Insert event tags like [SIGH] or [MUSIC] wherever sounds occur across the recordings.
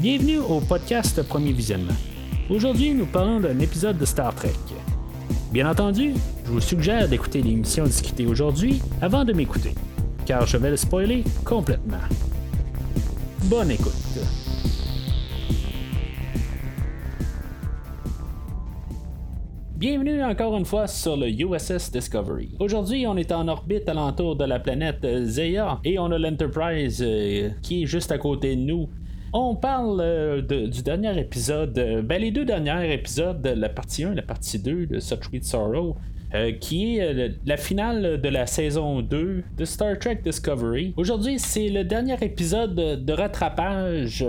Bienvenue au podcast Premier Visionnement. Aujourd'hui, nous parlons d'un épisode de Star Trek. Bien entendu, je vous suggère d'écouter l'émission discutée aujourd'hui avant de m'écouter, car je vais le spoiler complètement. Bonne écoute. Bienvenue encore une fois sur le USS Discovery. Aujourd'hui, on est en orbite alentour de la planète Zeya et on a l'Enterprise euh, qui est juste à côté de nous. On parle euh, du dernier épisode, euh, ben les deux derniers épisodes, la partie 1 et la partie 2 de Such Sweet Sorrow. euh, qui est la finale de la saison 2 de Star Trek Discovery. Aujourd'hui, c'est le dernier épisode de, rattrapage.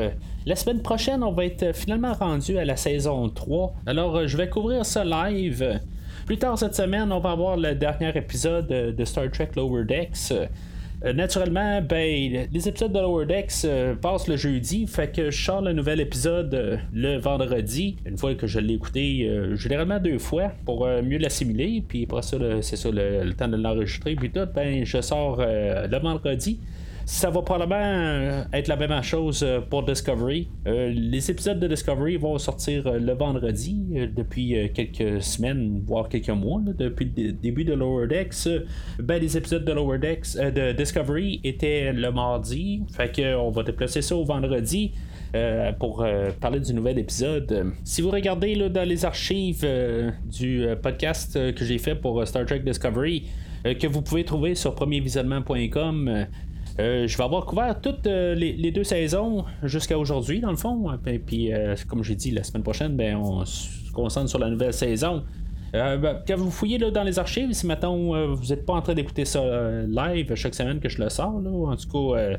La semaine prochaine, on va être finalement rendu à la saison 3. Alors, je vais couvrir ça live. Plus tard cette semaine, on va avoir le dernier épisode de Star Trek Lower Decks. Euh, naturellement, ben, les épisodes de Lower Decks euh, passent le jeudi, fait que je sors le nouvel épisode euh, le vendredi. Une fois que je l'ai écouté, généralement deux fois pour mieux l'assimiler, puis après ça, c'est ça le, le temps de l'enregistrer, puis tout, ben, je sors le vendredi. Ça va probablement euh, être la même chose euh, pour Discovery. Euh, les épisodes de Discovery vont sortir le vendredi depuis quelques semaines, voire quelques mois, depuis le dé- début de Lower Decks. ben, les épisodes de Lower Decks de Discovery étaient le mardi, fait que on va déplacer ça au vendredi. pour parler du nouvel épisode. Si vous regardez là, dans les archives du podcast que j'ai fait pour Star Trek Discovery, que vous pouvez trouver sur premiervisionnement.com, euh, je vais avoir couvert toutes euh, les, deux saisons jusqu'à aujourd'hui, dans le fond. Et puis, euh, comme j'ai dit, la semaine prochaine, ben, on se concentre sur la nouvelle saison. Ben, quand vous fouillez là, dans les archives, si maintenant vous n'êtes pas en train d'écouter ça live chaque semaine que je le sors, là, en tout cas,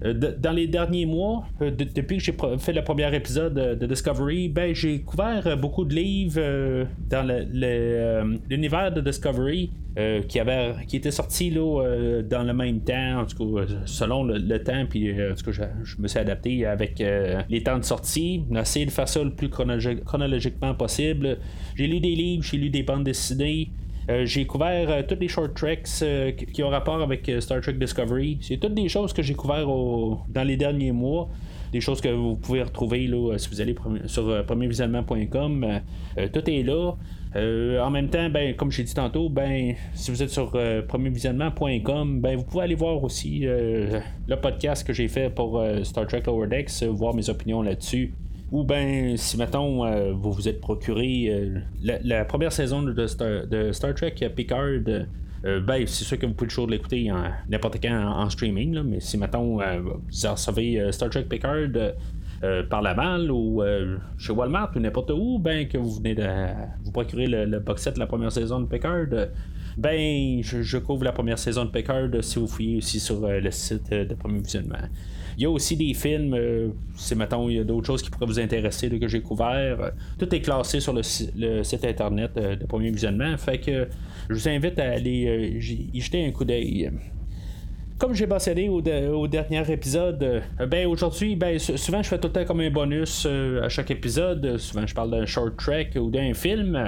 dans les derniers mois, euh, de- depuis que j'ai fait le premier épisode euh, de Discovery, ben, j'ai couvert euh, beaucoup de livres euh, dans euh, l'univers de Discovery euh, qui, avait, qui était sorti là, euh, dans le même temps, en tout cas, euh, selon le, temps, puis euh, en tout cas, je, me suis adapté avec euh, les temps de sortie. A essayé de faire ça le plus chronologi- chronologiquement possible. J'ai lu des livres, j'ai lu des bandes dessinées. Euh, j'ai couvert euh, toutes les short tracks euh, qui ont rapport avec Star Trek Discovery. C'est toutes des choses que j'ai couvert dans les derniers mois. Des choses que vous pouvez retrouver là, si vous allez sur premiervisionnement.com. Euh, tout est là. En même temps, ben, comme j'ai dit tantôt, ben, si vous êtes sur premiervisionnement.com, ben, vous pouvez aller voir aussi le podcast que j'ai fait pour Star Trek Lower Decks, voir mes opinions là-dessus. Ou ben si mettons euh, vous vous êtes procuré euh, la, première saison de Star, de Star Trek Picard, euh, ben c'est sûr que vous pouvez toujours l'écouter n'importe quand en, en streaming, là, mais si mettons vous recevez Star Trek Picard euh, par la malle ou euh, chez Walmart ou n'importe où, ben que vous venez de vous procurer le, le box set de la première saison de euh, ben, je, je couvre la première saison de euh, si vous fouillez aussi sur euh, le site de Premier Visionnement. Il y a aussi des films, c'est mettons, il y a d'autres choses qui pourraient vous intéresser que j'ai couvert. Tout est classé sur le, le site internet de Premier Visionnement. Fait que je vous invite à aller y jeter un coup d'œil. Comme j'ai mentionné au, au dernier épisode, euh, ben aujourd'hui, ben sou- souvent je fais tout le temps comme un bonus euh, à chaque épisode. Souvent je parle d'un short trek ou d'un film.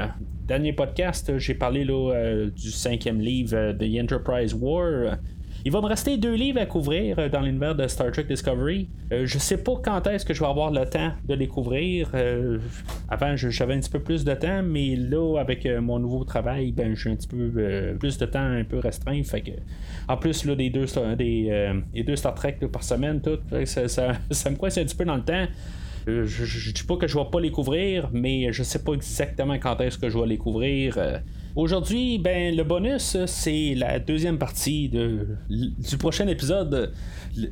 Dernier podcast, j'ai parlé euh, du cinquième livre de The Enterprise War. Il va me rester deux livres à couvrir euh, dans l'univers de Star Trek Discovery. Euh, je sais pas quand est-ce que je vais avoir le temps de les couvrir. Euh, avant, j'avais un petit peu plus de temps, mais là, avec euh, mon nouveau travail, ben, j'ai un petit peu plus de temps un peu restreint. Fait que, en plus, là, des deux, des, deux Star Trek par semaine, tout, ça, [LAUGHS] ça, me coince un petit peu dans le temps. Je, je, je dis pas que je vais pas les couvrir, mais je sais pas exactement quand est-ce que je vais les couvrir. Aujourd'hui, ben le bonus, c'est la deuxième partie de, du prochain épisode.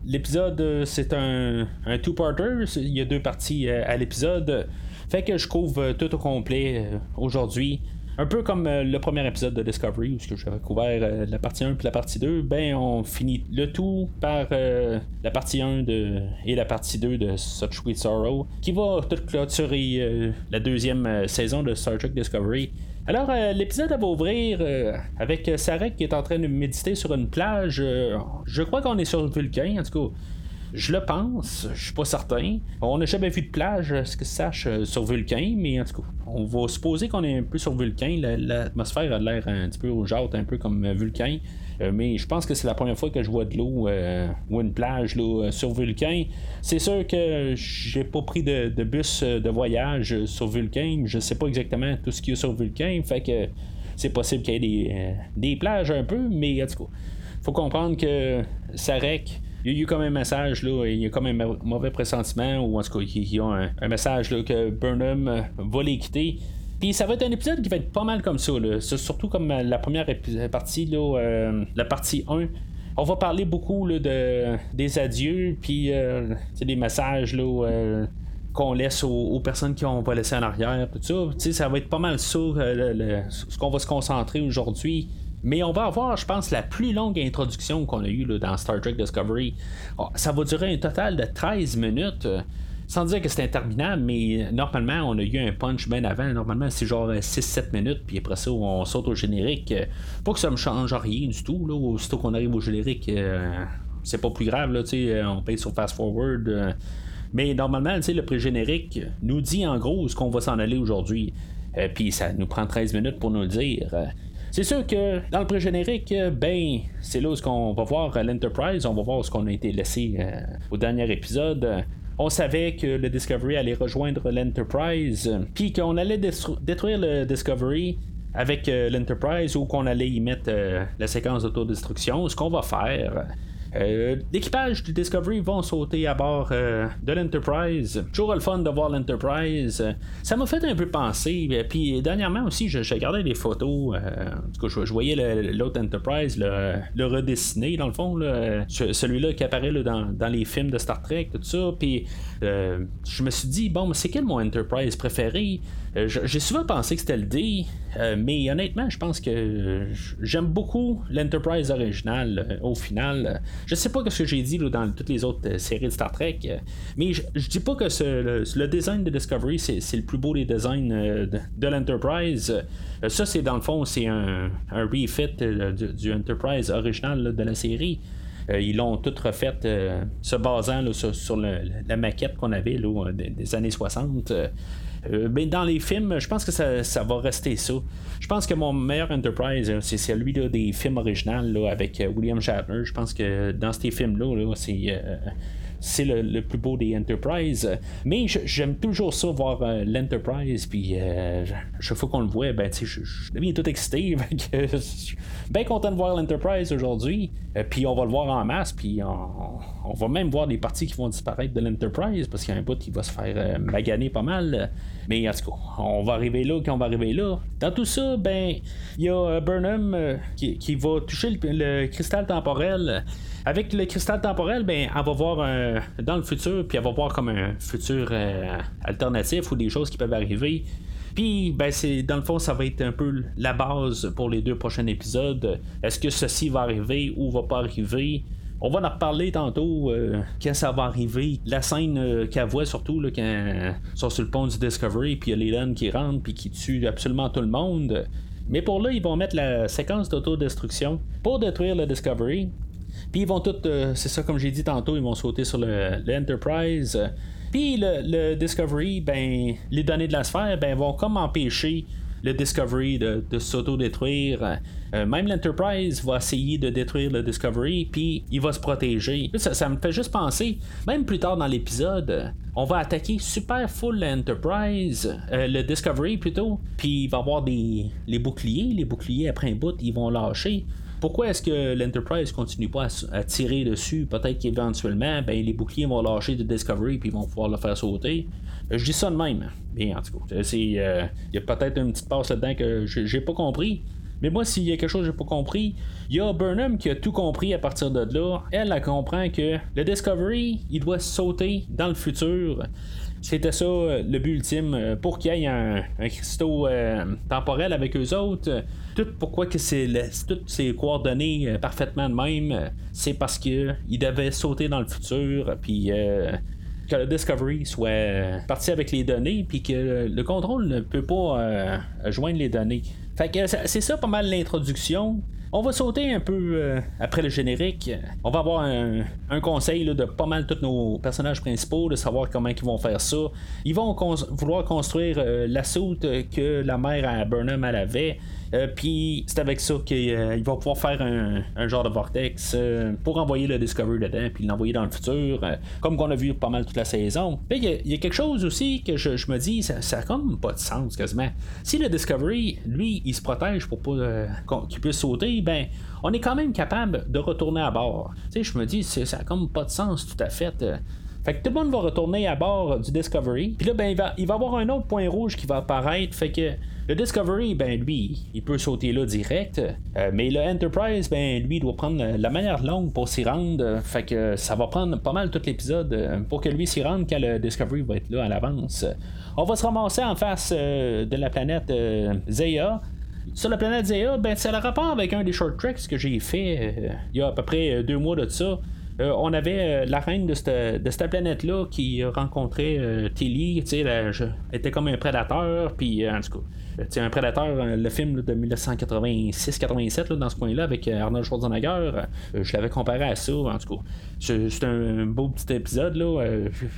L'épisode, c'est un, un two-parter. Il y a deux parties euh, à l'épisode. Fait que je couvre euh, tout au complet euh, aujourd'hui. Un peu comme le premier épisode de Discovery, où j'avais couvert la partie 1 puis la partie 2, ben on finit le tout par la partie 1 de, et la partie 2 de Such Sweet Sorrow, qui va tout clôturer la deuxième saison de Star Trek Discovery. Alors, euh, l'épisode va ouvrir euh, avec Sarek qui est en train de méditer sur une plage. Euh, je crois qu'on est sur Vulcain, en tout cas. Je le pense, je suis pas certain. On n'a jamais vu de plage, ce que sache, euh, sur Vulcain, mais en tout cas, on va supposer qu'on est un peu sur Vulcain. La- L'atmosphère a l'air un petit peu rougeâtre, un peu comme euh, Vulcain. Mais je pense que c'est la première fois que je vois de l'eau ou une plage là, sur Vulcain. C'est sûr que j'ai pas pris de, bus de voyage sur Vulcain. Je sais pas exactement tout ce qu'il y a sur Vulcain. Fait que c'est possible qu'il y ait des, plages un peu, mais en tout cas, faut comprendre que Sarek il y a eu comme un message, là, il y a comme un mauvais pressentiment, ou en tout cas, il y a un, message là, que Burnham va les quitter. Puis ça va être un épisode qui va être pas mal comme ça, là. surtout comme la première partie, là, euh, la partie 1. On va parler beaucoup de, des adieux, puis euh, des messages euh, qu'on laisse aux, personnes qui ont pas laissé en arrière, tout ça. ça va être pas mal ça, ce qu'on va se concentrer aujourd'hui. Mais on va avoir, je pense, la plus longue introduction qu'on a eue dans Star Trek Discovery. Ah, ça va durer un total de 13 minutes. Euh, sans dire que c'est interminable, mais normalement, on a eu un punch bien avant. Normalement, c'est genre 6-7 minutes, puis après ça, on saute au générique. Euh, pas que ça me change rien du tout. Là, aussitôt qu'on arrive au générique, euh, c'est pas plus grave. Là, on paye sur Fast Forward. mais normalement, le pré-générique nous dit en gros ce qu'on va s'en aller aujourd'hui. puis ça nous prend 13 minutes pour nous le dire. C'est sûr que dans le pré-générique, ben, c'est là où on va voir l'Enterprise, on va voir ce qu'on a été laissé euh, au dernier épisode. On savait que le Discovery allait rejoindre l'Enterprise, puis qu'on allait détruire le Discovery avec euh, l'Enterprise ou qu'on allait y mettre euh, la séquence d'autodestruction. Ce qu'on va faire, euh, l'équipage du Discovery vont sauter à bord euh, de l'Enterprise. Toujours le fun de voir l'Enterprise. Ça m'a fait un peu penser. Euh, puis dernièrement aussi, je, regardais des photos. en tout cas, je, voyais l'autre Enterprise le, redessiner, dans le fond. celui-là qui apparaît dans, les films de Star Trek, tout ça. Puis je me suis dit, bon, c'est quel mon Enterprise préféré? J'ai souvent pensé que c'était le D. mais honnêtement, je pense que j'aime beaucoup l'Enterprise originale au final. Je sais pas ce que j'ai dit dans toutes les autres euh, séries de Star Trek, euh, mais je, dis pas que le, design de Discovery c'est, le plus beau des designs euh, de, l'Enterprise. ça, c'est dans le fond, c'est un, refit du, Enterprise original de la série. ils l'ont tout refait se basant sur, la maquette qu'on avait des, années 60. Euh, ben, dans les films, je pense que ça, va rester ça. Je pense que mon meilleur Enterprise, euh, c'est celui des films originaux avec euh, William Shatner. Je pense que dans ces films-là, c'est c'est le, plus beau des Enterprise. Mais j'aime toujours ça, voir l'Enterprise. Puis chaque fois qu'on le voit, ben, je, deviens tout excité. [LAUGHS] je suis bien content de voir l'Enterprise aujourd'hui. puis on va le voir en masse. Puis on, va même voir des parties qui vont disparaître de l'Enterprise parce qu'il y a un bout qui va se faire maganer pas mal. Mais en tout cas, on va arriver là quand on va arriver là. Dans tout ça, ben, il y a euh, Burnham euh, qui, va toucher le, cristal temporel. Avec le cristal temporel, ben, elle va voir euh, dans le futur, puis elle va voir comme un futur alternatif ou des choses qui peuvent arriver. Puis, ben, c'est dans le fond, ça va être un peu la base pour les deux prochains épisodes. Est-ce que ceci va arriver ou va pas arriver? On va en reparler tantôt euh, quand ça va arriver. La scène euh, qu'elle voit surtout là, quand ils sont sur le pont du Discovery, puis il y a les qui rentrent puis qui tuent absolument tout le monde. Mais pour là, ils vont mettre la séquence d'autodestruction pour détruire le Discovery. Puis ils vont tout, euh, c'est ça comme j'ai dit tantôt, ils vont sauter sur le, Enterprise. Puis le, le, Discovery, ben, les données de la sphère, ben, vont comme empêcher le Discovery de, s'auto-détruire. Euh, même l'Enterprise va essayer de détruire le Discovery, puis il va se protéger. Ça, me fait juste penser, même plus tard dans l'épisode, on va attaquer super full l'Enterprise, euh, le Discovery plutôt, puis il va avoir des, les boucliers. Les boucliers, après un bout, ils vont lâcher. Pourquoi est-ce que l'Enterprise continue pas à, tirer dessus? Peut-être qu'éventuellement, ben, les boucliers vont lâcher de Discovery puis ils vont pouvoir le faire sauter. Euh, je dis ça de même. Bien, en tout cas, euh, il y a peut-être une petite passe là-dedans que j'ai pas compris. Mais moi, s'il y a quelque chose que j'ai pas compris, il y a Burnham qui a tout compris à partir de là. Elle, elle comprend que le Discovery, il doit sauter dans le futur. C'était ça euh, le but ultime pour qu'il y ait un, cristaux temporel avec eux autres. Tout pourquoi que c'est toutes ces coordonnées parfaitement de même, c'est parce qu'il devait sauter dans le futur. Puis que le Discovery soit parti avec les données, puis que le contrôle ne peut pas euh, joindre les données. Fait que c'est ça pas mal l'introduction. On va sauter un peu euh, après le générique. On va avoir un, conseil de pas mal tous nos personnages principaux, de savoir comment ils vont faire ça. Ils vont vouloir construire euh, la soute que la mère à Burnham avait. Puis c'est avec ça qu'il va pouvoir faire un, genre de vortex pour envoyer le Discovery dedans, puis l'envoyer dans le futur, comme qu'on a vu pas mal toute la saison. Il y, a quelque chose aussi que je, me dis, ça, ça a comme pas de sens quasiment. Si le Discovery, lui, il se protège pour pas qu'il puisse sauter, ben on est quand même capable de retourner à bord. Tu sais, je me dis, ça a comme pas de sens tout à fait. Fait que tout le monde va retourner à bord du Discovery. Puis là, ben, il va, il va avoir un autre point rouge qui va apparaître. Fait que le Discovery, ben lui, il peut sauter là direct. Euh, mais le Enterprise, ben lui, doit prendre la manière longue pour s'y rendre. Fait que ça va prendre pas mal tout l'épisode euh, pour que lui s'y rende quand le Discovery va être là à l'avance. On va se ramasser en face euh, de la planète Zeya. Sur la planète Zéa, ben, a le rapport avec un des short tracks que j'ai fait il y a à peu près deux mois de ça. Euh, on avait euh, la reine de cette, planète-là qui rencontrait euh, Tilly, tu sais, était comme un prédateur, puis en tout cas, un prédateur, le film de 1986-87 dans ce point-là avec Arnold Schwarzenegger, je l'avais comparé à ça, en tout cas. C'est un beau petit épisode là,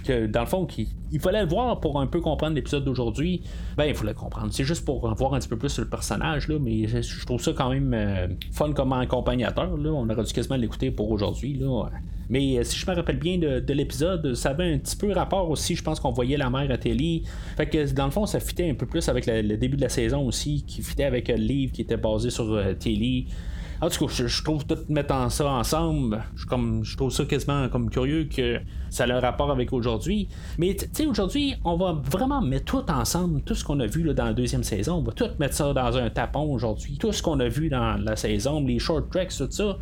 que dans le fond, il, fallait le voir pour un peu comprendre l'épisode d'aujourd'hui. Ben, il fallait comprendre. C'est juste pour voir un petit peu plus sur le personnage, là, mais je trouve ça quand même fun comme accompagnateur. Là. On aurait dû quasiment l'écouter pour aujourd'hui. Là. Mais euh, si je me rappelle bien de, l'épisode, ça avait un petit peu rapport aussi. Je pense qu'on voyait la mère à télé. Fait que dans le fond, ça fitait un peu plus avec le, début de la saison aussi, qui fitait avec euh, le livre qui était basé sur euh, télé. En tout cas, je, trouve tout mettant ça ensemble, je, comme, je trouve ça quasiment comme curieux que ça a un rapport avec aujourd'hui. Mais tu sais, aujourd'hui, on va vraiment mettre tout ensemble, tout ce qu'on a vu dans la deuxième saison, on va tout mettre ça dans un tapon aujourd'hui. Tout ce qu'on a vu dans la saison, les short tracks, tout ça.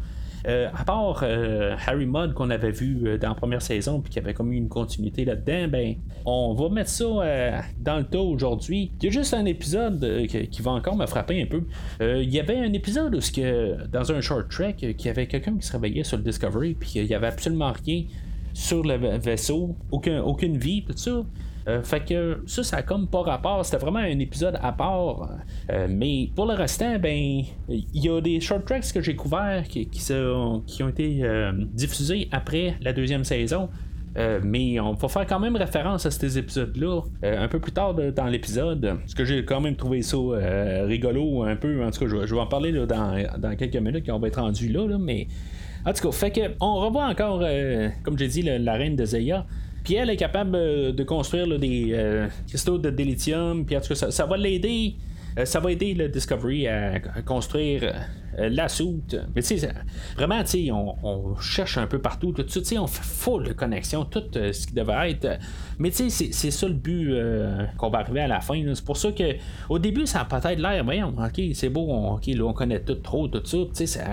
Euh, à part euh, Harry Mudd qu'on avait vu euh, dans la première saison, puis qui avait comme une continuité là-dedans, ben, on va mettre ça dans le tas aujourd'hui. Il y a juste un épisode qui, va encore me frapper un peu. il y avait un épisode où, que, dans un short track, qu'il y avait quelqu'un qui se réveillait sur le Discovery, puis il n'y avait absolument rien sur le vaisseau, aucun, aucune vie, tout ça. Euh, fait que ça, ça a comme pas rapport. C'était vraiment un épisode à part. Euh, mais pour le restant, ben, il y a des short tracks que j'ai couverts qui, qui, ont été euh, diffusés après la deuxième saison. mais on va faire quand même référence à ces épisodes-là un peu plus tard dans l'épisode. Parce que j'ai quand même trouvé ça rigolo un peu. En tout cas, je, vais en parler dans, quelques minutes quand on va être rendu là, mais. En tout cas, fait que on revoit encore, comme j'ai dit, la reine de Zeya. Puis elle est capable euh, de construire des euh, cristaux de délithium. Tout cas, ça, va l'aider. Euh, ça va aider le Discovery à, construire la soute. Mais tu sais, vraiment, tu sais, on, cherche un peu partout, tout ça, tu sais, on fait full connexion, tout ce qui devait être. Mais tu sais, c'est ça le but qu'on va arriver à la fin. C'est pour ça que au début, ça a peut-être l'air, voyons, ok, c'est beau, on, ok, là, on connaît tout trop, tout ça, tu sais, ça,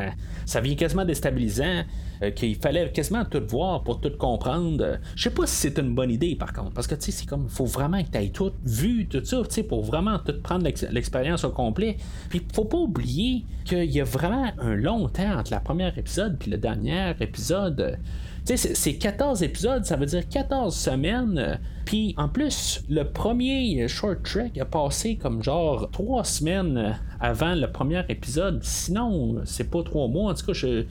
ça vient quasiment déstabilisant. Euh, qu'il fallait quasiment tout voir pour tout comprendre. Je sais pas si c'est une bonne idée par contre, parce que tu sais, c'est comme, faut vraiment que tu aies tout vu, tout ça, tu sais, pour vraiment tout prendre l'expérience au complet. Puis faut pas oublier qu'il y a vraiment un long temps entre la première épisode puis le dernier épisode. Tu sais, c'est 14 épisodes, ça veut dire 14 semaines. Puis en plus, le premier short track a passé comme genre 3 semaines avant le premier épisode. Sinon, c'est pas 3 mois. En tout cas, je,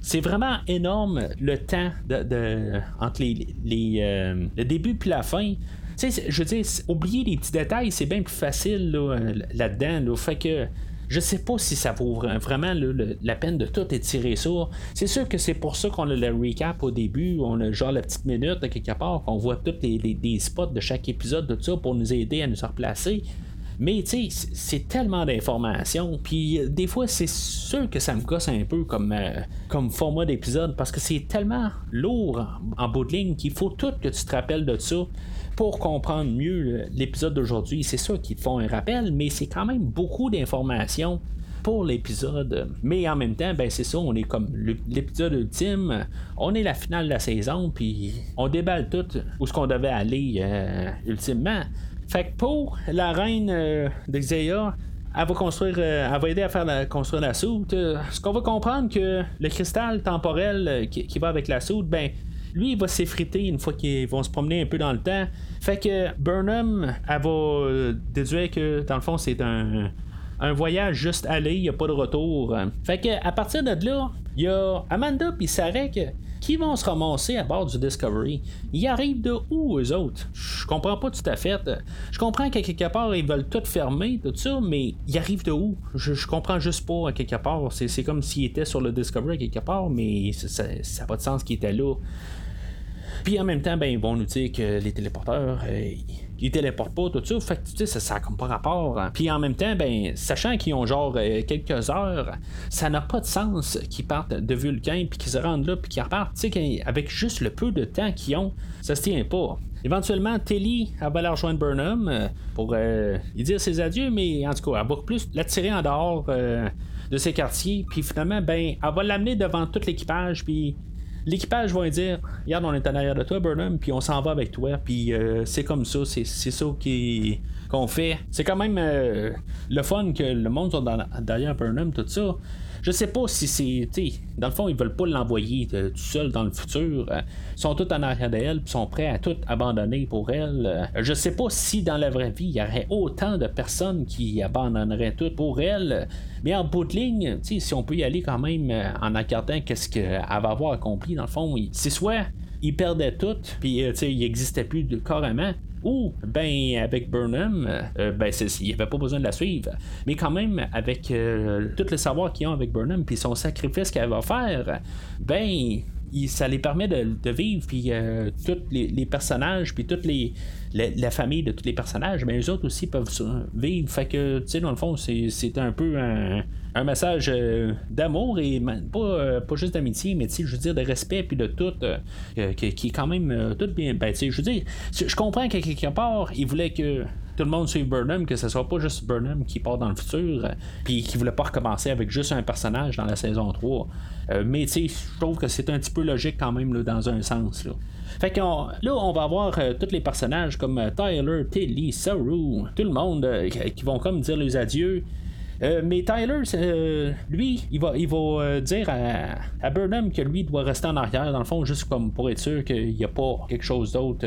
c'est vraiment énorme le temps entre les, euh, le début puis la fin. je veux dire, oublier les petits détails, c'est bien plus facile là-dedans. fait que je sais pas si ça vaut vraiment la peine de tout étirer ça. C'est sûr que c'est pour ça qu'on a le recap au début, on a genre la petite minute quelque part, qu'on voit tous les, spots de chaque épisode de ça pour nous aider à nous replacer. Mais tu sais, c'est tellement d'informations. Puis euh, des fois, c'est sûr que ça me gosse un peu comme, euh, comme format d'épisode parce que c'est tellement lourd en, bout de ligne qu'il faut tout que tu te rappelles de ça pour comprendre mieux l'épisode d'aujourd'hui. C'est sûr qu'ils font un rappel, mais c'est quand même beaucoup d'informations pour l'épisode. Mais en même temps, ben c'est ça, on est comme l'épisode ultime, on est la finale de la saison, puis on déballe tout où ce qu'on devait aller euh, ultimement. Fait que pour la reine euh, d'Exeia, elle va construire, euh, elle va aider à faire construire la soute. Euh, ce qu'on va comprendre que le cristal temporel qui, va avec la soute, ben lui, il va s'effriter une fois qu'ils vont se promener un peu dans le temps. Fait que Burnham, elle va déduire que dans le fond, c'est un, un voyage juste aller, il n'y a pas de retour. Fait que à partir de là, il y a Amanda puis Sarek qui vont se ramasser à bord du Discovery. Ils arrivent de où, eux autres? Je comprends pas tout à fait. Je comprends qu'à quelque part, ils veulent tout fermer, tout ça, mais ils arrivent de où? Je, comprends juste pas à quelque part. C'est comme s'ils étaient sur le Discovery à quelque part, mais ça n'a pas de sens qu'ils étaient là. Puis en même temps, ben, ils vont nous dire que les téléporteurs, euh, ils téléportent pas, tout ça. Fait que, tu sais, ça n'a comme pas rapport. Hein. Puis en même temps, ben, sachant qu'ils ont genre euh, quelques heures, ça n'a pas de sens qu'ils partent de Vulcain, puis qu'ils se rendent là, puis qu'ils repartent. Tu sais, avec juste le peu de temps qu'ils ont, ça se tient pas. Éventuellement, Telly, va aller rejoindre Burnham euh, pour lui dire ses adieux, mais en tout cas, elle va plus l'attirer en dehors de ses quartiers, puis finalement, ben, elle va l'amener devant tout l'équipage, puis l'équipage va dire Regarde, on est en de toi, Burnham, puis on s'en va avec toi, puis euh, c'est comme ça, c'est, ça qu'on fait. C'est quand même euh, le fun que le monde soit derrière Burnham, tout ça. Je sais pas si c'est. Dans le fond, ils veulent pas l'envoyer euh, tout seul dans le futur. Euh, ils sont tous en arrière d'elle, puis sont prêts à tout abandonner pour elle. Euh, je sais pas si dans la vraie vie, il y aurait autant de personnes qui abandonneraient tout pour elle. Mais en bout de ligne, si on peut y aller quand même en regardant qu'est-ce qu'elle va avoir accompli, dans le fond, c'est soit ils perdaient tout, puis il n'existait plus de, carrément, ou, ben, avec Burnham, euh, ben, il n'y avait pas besoin de la suivre. Mais quand même, avec euh, tout le savoir qu'ils ont avec Burnham, puis son sacrifice qu'elle va faire, ben, ça les permet de, vivre, puis euh, tous les, personnages, puis toutes les, la, famille de tous les personnages, mais eux autres aussi peuvent vivre. Fait que, tu sais, dans le fond, c'est un peu un, un message euh, d'amour et pas, euh, pas juste d'amitié, mais je veux dire de respect puis de tout, qui, est quand même tout bien. Ben, je veux dire, je comprends qu'à quelque part, il voulait que tout le monde suive Burnham, que ce soit pas juste Burnham qui part dans le futur, puis qui voulait pas recommencer avec juste un personnage dans la saison 3. Euh, mais tu sais, je trouve que c'est un petit peu logique quand même dans un sens. Là. Fait que là, on va avoir euh, tous les personnages comme euh, Tyler, Tilly, Saru, tout le monde qui vont comme dire les adieux. Mais Tyler, lui, il va, il va dire à, Burnham que lui doit rester en arrière, dans le fond, juste comme pour être sûr qu'il n'y a pas quelque chose d'autre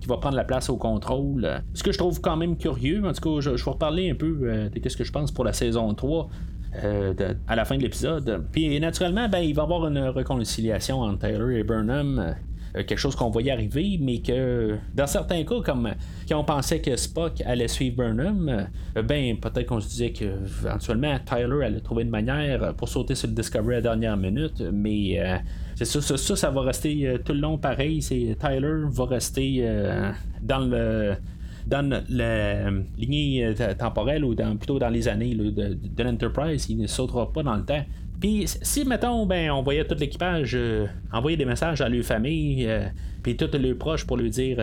qui va prendre la place au contrôle. Ce que je trouve quand même curieux, en tout cas, je, je vais reparler un peu de ce que je pense pour la saison 3. Euh, à la fin de l'épisode. Puis naturellement, ben, il va y avoir une réconciliation entre Taylor et Burnham. Euh, quelque chose qu'on voyait arriver, mais que dans certains cas, comme quand on pensait que Spock allait suivre Burnham, euh, ben peut-être qu'on se disait que éventuellement Tyler allait trouver une manière pour sauter sur le Discovery à la dernière minute, mais c'est ça, ça, va rester tout le long pareil. C'est Tyler va rester dans le dans la lignée euh, temporelle ou dans, plutôt dans les années de, l'Enterprise, il ne sautera pas dans le temps. Puis si, mettons, ben, on voyait tout l'équipage euh, envoyer des messages à leur famille, euh, puis tous leurs proches pour lui dire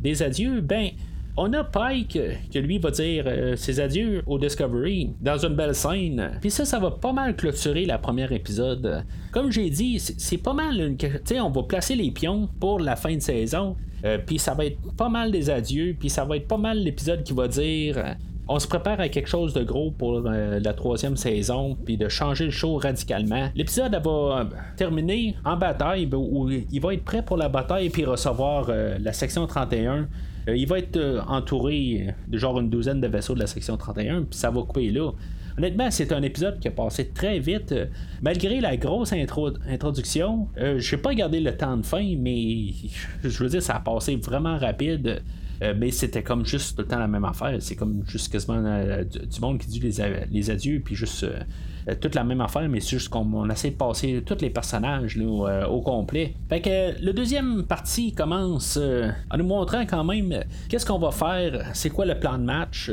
des adieux, ben, on a Pike que lui va dire ses adieux au Discovery dans une belle scène. Puis ça, ça va pas mal clôturer la première épisode. Comme j'ai dit, c'est pas mal une. Tu sais, on va placer les pions pour la fin de saison. Euh, puis ça va être pas mal des adieux, puis ça va être pas mal l'épisode qui va dire euh, on se prépare à quelque chose de gros pour euh, la troisième saison, puis de changer le show radicalement. L'épisode va terminer en bataille, ben, où il va être prêt pour la bataille, puis recevoir la section 31. il va être entouré de genre une douzaine de vaisseaux de la section 31, puis ça va couper là. Honnêtement, c'est un épisode qui a passé très vite. malgré la grosse introduction, euh, je n'ai pas gardé le temps de fin, mais je veux dire, ça a passé vraiment rapide. Euh, mais c'était comme juste tout le temps la même affaire. C'est comme juste quasiment euh, du, monde qui dit les, adieux, puis juste toute la même affaire, mais c'est juste qu'on essaie de passer tous les personnages au complet. Fait que le deuxième partie commence en nous montrant quand même qu'est-ce qu'on va faire, c'est quoi le plan de match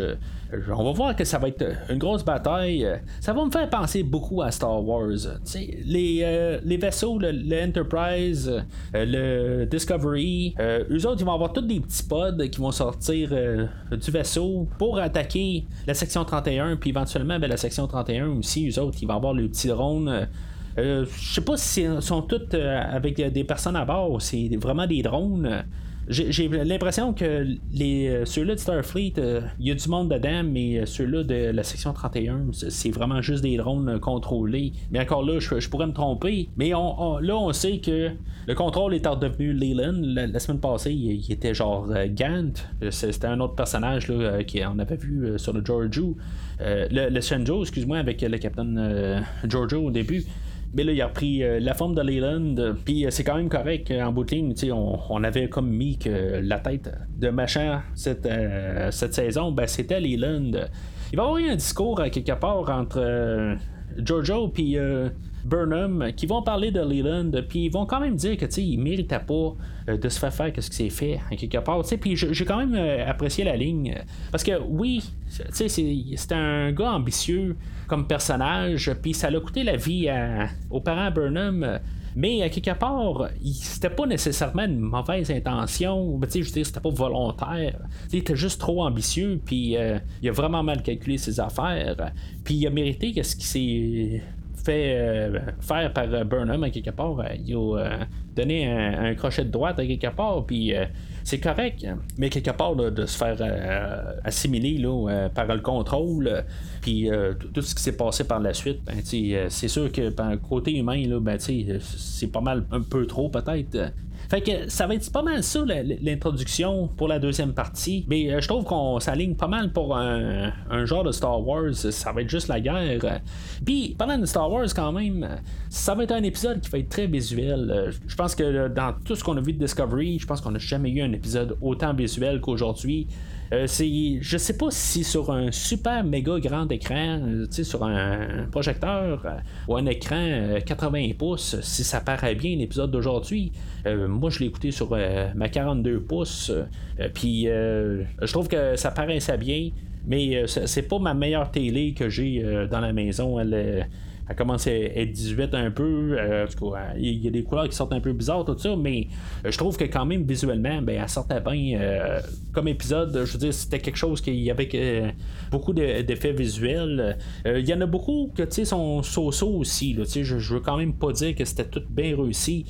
on va voir que ça va être une grosse bataille. Ça va me faire penser beaucoup à Star Wars. Les, euh, les vaisseaux, le, Enterprise, euh, le Discovery, euh, eux autres, ils vont avoir tous des petits pods qui vont sortir du vaisseau pour attaquer la section 31, puis éventuellement ben, la section 31 aussi, eux ils vont avoir le petit drone. je sais pas si sont tous avec des personnes à bord, c'est vraiment des drones. J'ai l'impression que les euh, ceux-là de Starfleet, euh, il y a du monde dedans, mais euh, ceux-là de la section 31, c'est vraiment juste des drones contrôlés. Mais encore là, je, pourrais me tromper. Mais là, on sait que le contrôle est redevenu Leland. La, semaine passée, il, était genre Gant. C'était un autre personnage là, qu'on avait vu sur le Giorgio. le, le excuse-moi, avec le capitaine Giorgio au début. Mais là, il a repris la forme de Leland, puis c'est quand même correct en bout de ligne. On, on avait comme mis que la tête de machin cette, cette saison, ben, c'était Leland. Il va y avoir un discours quelque part entre Giorgio puis Burnham qui vont parler de Leland, puis ils vont quand même dire que il méritait pas euh, de se faire faire ce qui s'est fait quelque part. Puis j'ai quand même euh, apprécié la ligne parce que oui, c'est un gars ambitieux comme personnage, puis ça l'a coûté la vie aux parents Burnham. Mais à quelque part, c'était pas nécessairement une mauvaise intention, mais sais, je veux dire, c'était pas volontaire. Il était juste trop ambitieux, puis euh, il a vraiment mal calculé ses affaires, puis il a mérité ce qui s'est fait euh, faire par euh, Burnham à quelque part. Euh, il a donné un, crochet de droite à quelque part, puis c'est correct, mais quelque part de se faire assimiler là, par le contrôle, puis tout ce qui s'est passé par la suite, ben, c'est sûr que côté humain, ben, c'est pas mal un peu trop peut-être. Fait que ça va être pas mal ça l'introduction pour la deuxième partie. Mais euh, je trouve qu'on s'aligne pas mal pour un, genre de Star Wars. Ça va être juste la guerre. Puis pendant de Star Wars quand même, ça va être un épisode qui va être très visuel. Euh, je pense que dans tout ce qu'on a vu de Discovery, je pense qu'on n'a jamais eu un épisode autant visuel qu'aujourd'hui. Euh, c'est, je sais pas si sur un super méga grand écran, euh, sur un projecteur euh, ou un écran 80 pouces, si ça paraît bien l'épisode d'aujourd'hui. moi, je l'ai écouté sur ma 42 pouces, puis je trouve que ça paraissait bien. Mais c'est pas ma meilleure télé que j'ai dans la maison. Elle, elle commence à être 18 un peu. Euh, il y a des couleurs qui sortent un peu bizarres, tout ça, mais euh, je trouve que quand même visuellement, ben, elle sortait bien. Euh, comme épisode, je veux dire, c'était quelque chose qui y avait beaucoup d'effets visuels. Il y en a beaucoup que sont so-so aussi. je, je veux quand même pas dire que c'était tout bien réussi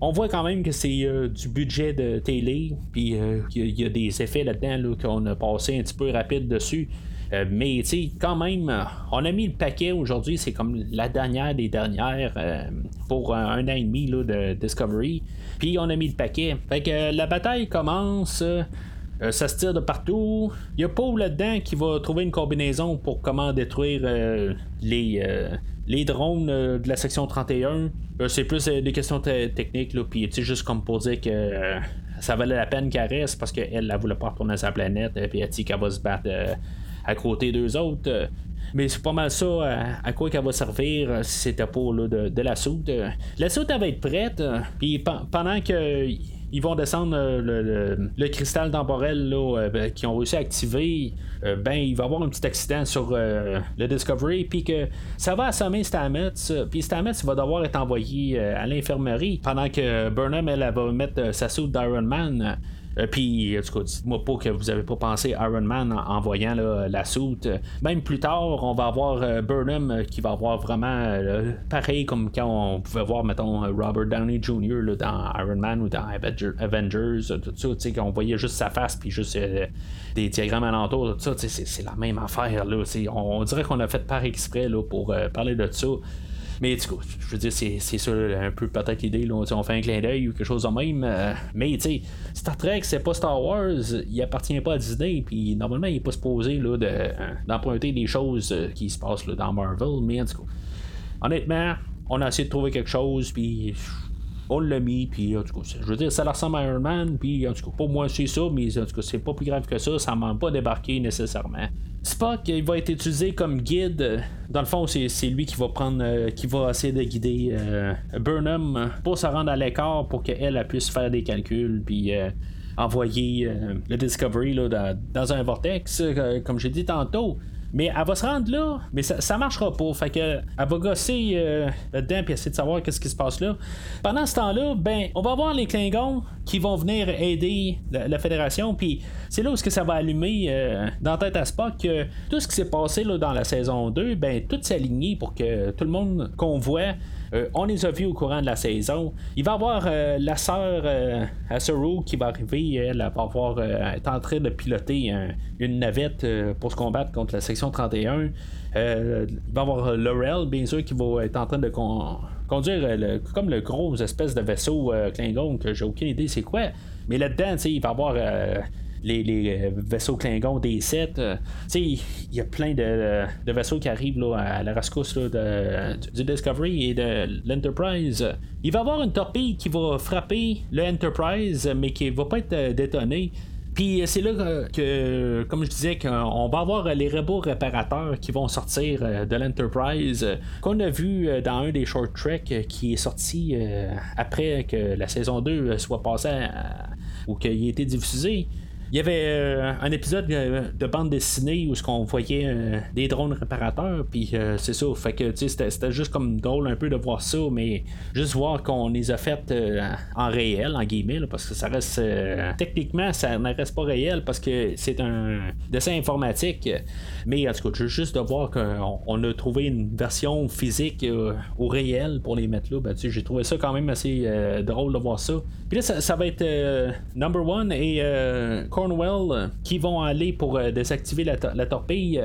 on voit quand même que c'est du budget de télé, puis il y, a des effets là-dedans qu'on a passé un petit peu rapide dessus. Euh, mais tu sais, quand même, on a mis le paquet aujourd'hui, c'est comme la dernière des dernières euh, pour un, an et demi de Discovery. Puis on a mis le paquet. Fait que euh, la bataille commence. ça se tire de partout. Il y a Paul là-dedans qui va trouver une combinaison pour comment détruire les, les drones de la section 31. c'est plus des questions techniques, puis juste comme pour dire que ça valait la peine qu'elle reste parce qu'elle, elle, voulait pas retourner à sa planète, puis elle dit qu'elle va se battre à côté d'eux autres. Euh, mais c'est pas mal ça euh, à, quoi qu'elle va servir euh, si c'était pas de, la soute. La soute elle va être prête, puis pendant que ils vont descendre le, cristal temporel ben, qui ont réussi à activer, ben il va y avoir un petit accident sur le Discovery, puis que ça va assommer Stamets, puis Stamets va devoir être envoyé à l'infirmerie pendant que Burnham elle, va mettre sa soute d'Iron Man. Euh, puis, en tout cas, dites-moi pas que vous avez pas pensé Iron Man en, voyant la soute. Même plus tard, on va avoir euh, Burnham euh, qui va avoir vraiment pareil comme quand on pouvait voir, mettons, Robert Downey Jr. dans Iron Man ou dans Avengers, tout ça, tu sais, qu'on voyait juste sa face puis juste des diagrammes alentours, tout ça, c'est la même affaire. Là, on, dirait qu'on a fait par exprès là, pour parler de ça. Mais du je veux dire, c'est, ça un peu peut-être l'idée. Là, on fait un clin d'œil ou quelque chose de même. Euh, mais tu sais, Star Trek, c'est pas Star Wars. Il appartient pas à Disney. Puis normalement, il est pas supposé là, de, d'emprunter des choses euh, qui se passent là, dans Marvel. Mais en tout cas, honnêtement, on a essayé de trouver quelque chose. Puis on l'a mis, puis en tout cas, je veux dire, ça ressemble à Iron Man, puis en tout cas, pour moi, c'est ça, mais en tout cas, c'est pas plus grave que ça, ça m'a pas débarqué nécessairement. Spock, il va être utilisé comme guide. Dans le fond, c'est lui qui va prendre, euh, qui va essayer de guider euh, Burnham pour se rendre à l'écart pour qu'elle puisse faire des calculs, puis euh, envoyer le Discovery là, dans, un vortex, comme j'ai dit tantôt. Mais elle va se rendre là, mais ça, ça marchera pas. Fait que elle va gosser euh, là-dedans puis essayer de savoir qu'est-ce qui se passe là. Pendant ce temps-là, ben, on va voir les Klingons qui vont venir aider la, Fédération. Puis c'est là où ce que ça va allumer euh, dans tête à Spock que tout ce qui s'est passé là, dans la saison 2, ben, tout s'aligne pour que tout le monde qu'on voit euh, on les a vus au courant de la saison. Il va y avoir euh, la sœur euh, Asaru qui va arriver. Elle, va avoir, est en train de piloter une navette pour se combattre contre la section 31. il va y avoir Laurel, bien sûr, qui va être en train de conduire comme le gros espèce de vaisseau Klingon que j'ai aucune idée c'est quoi. Mais là-dedans, il va y avoir les, vaisseaux Klingons des 7. il y a plein de, vaisseaux qui arrivent là, à la rescousse du Discovery et de l'Enterprise. Il va y avoir une torpille qui va frapper le Enterprise, mais qui va pas être détonnée. Puis c'est là que, comme je disais, qu'on va avoir les robots réparateurs qui vont sortir euh, de l'Enterprise, euh, qu'on a vu euh, dans un des short treks qui est sorti après que la saison 2 soit passée ou qu'il ait été diffusé. Il y avait euh, un épisode de bande dessinée où ce qu'on voyait euh, des drones réparateurs, puis euh, c'est ça. Fait que c'était, c'était juste comme drôle un peu de voir ça, mais juste voir qu'on les a faites en réel, en guillemets, parce que ça reste techniquement ça ne reste pas réel parce que c'est un dessin informatique. Mais en tout cas, juste de voir qu'on a trouvé une version physique au réel pour les mettre là, ben, j'ai trouvé ça quand même assez drôle de voir ça. Puis là, ça, va être Number One et euh, qui vont aller pour euh, désactiver la, torpille.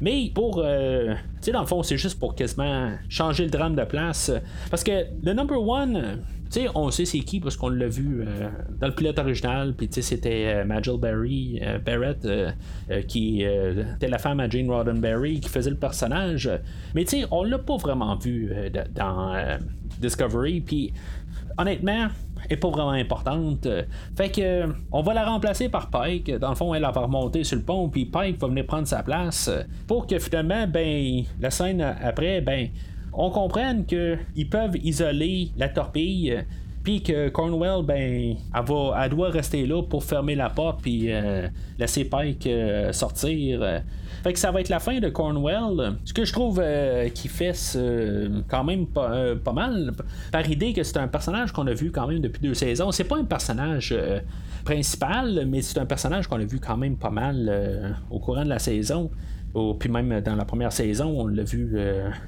Mais pour. Euh, tu sais, dans le fond, c'est juste pour quasiment changer le drame de place. Parce que le number one. Tu sais, on sait c'est qui parce qu'on l'a vu dans le pilote original. Puis, tu sais, c'était Majel Barry, Barrett, qui était la femme à Jane Roddenberry, qui faisait le personnage. Mais, tu sais, on l'a pas vraiment vu dans Discovery. Puis, honnêtement, est pas vraiment importante. Fait que on va la remplacer par Pike. Dans le fond, elle va remonter sur le pont, puis Pike va venir prendre sa place. Pour que finalement, ben, la scène après, ben, on comprenne qu'ils peuvent isoler la torpille puis que Cornwell, ben, elle, va, elle doit rester là pour fermer la porte, puis euh, laisser Pike euh, sortir. Fait que ça va être la fin de Cornwell. Ce que je trouve euh, qui fait quand même pas, pas, mal, par idée que c'est un personnage qu'on a vu quand même depuis deux saisons. C'est pas un personnage principal, mais c'est un personnage qu'on a vu quand même pas mal au courant de la saison. puis même dans la première saison, on l'a vu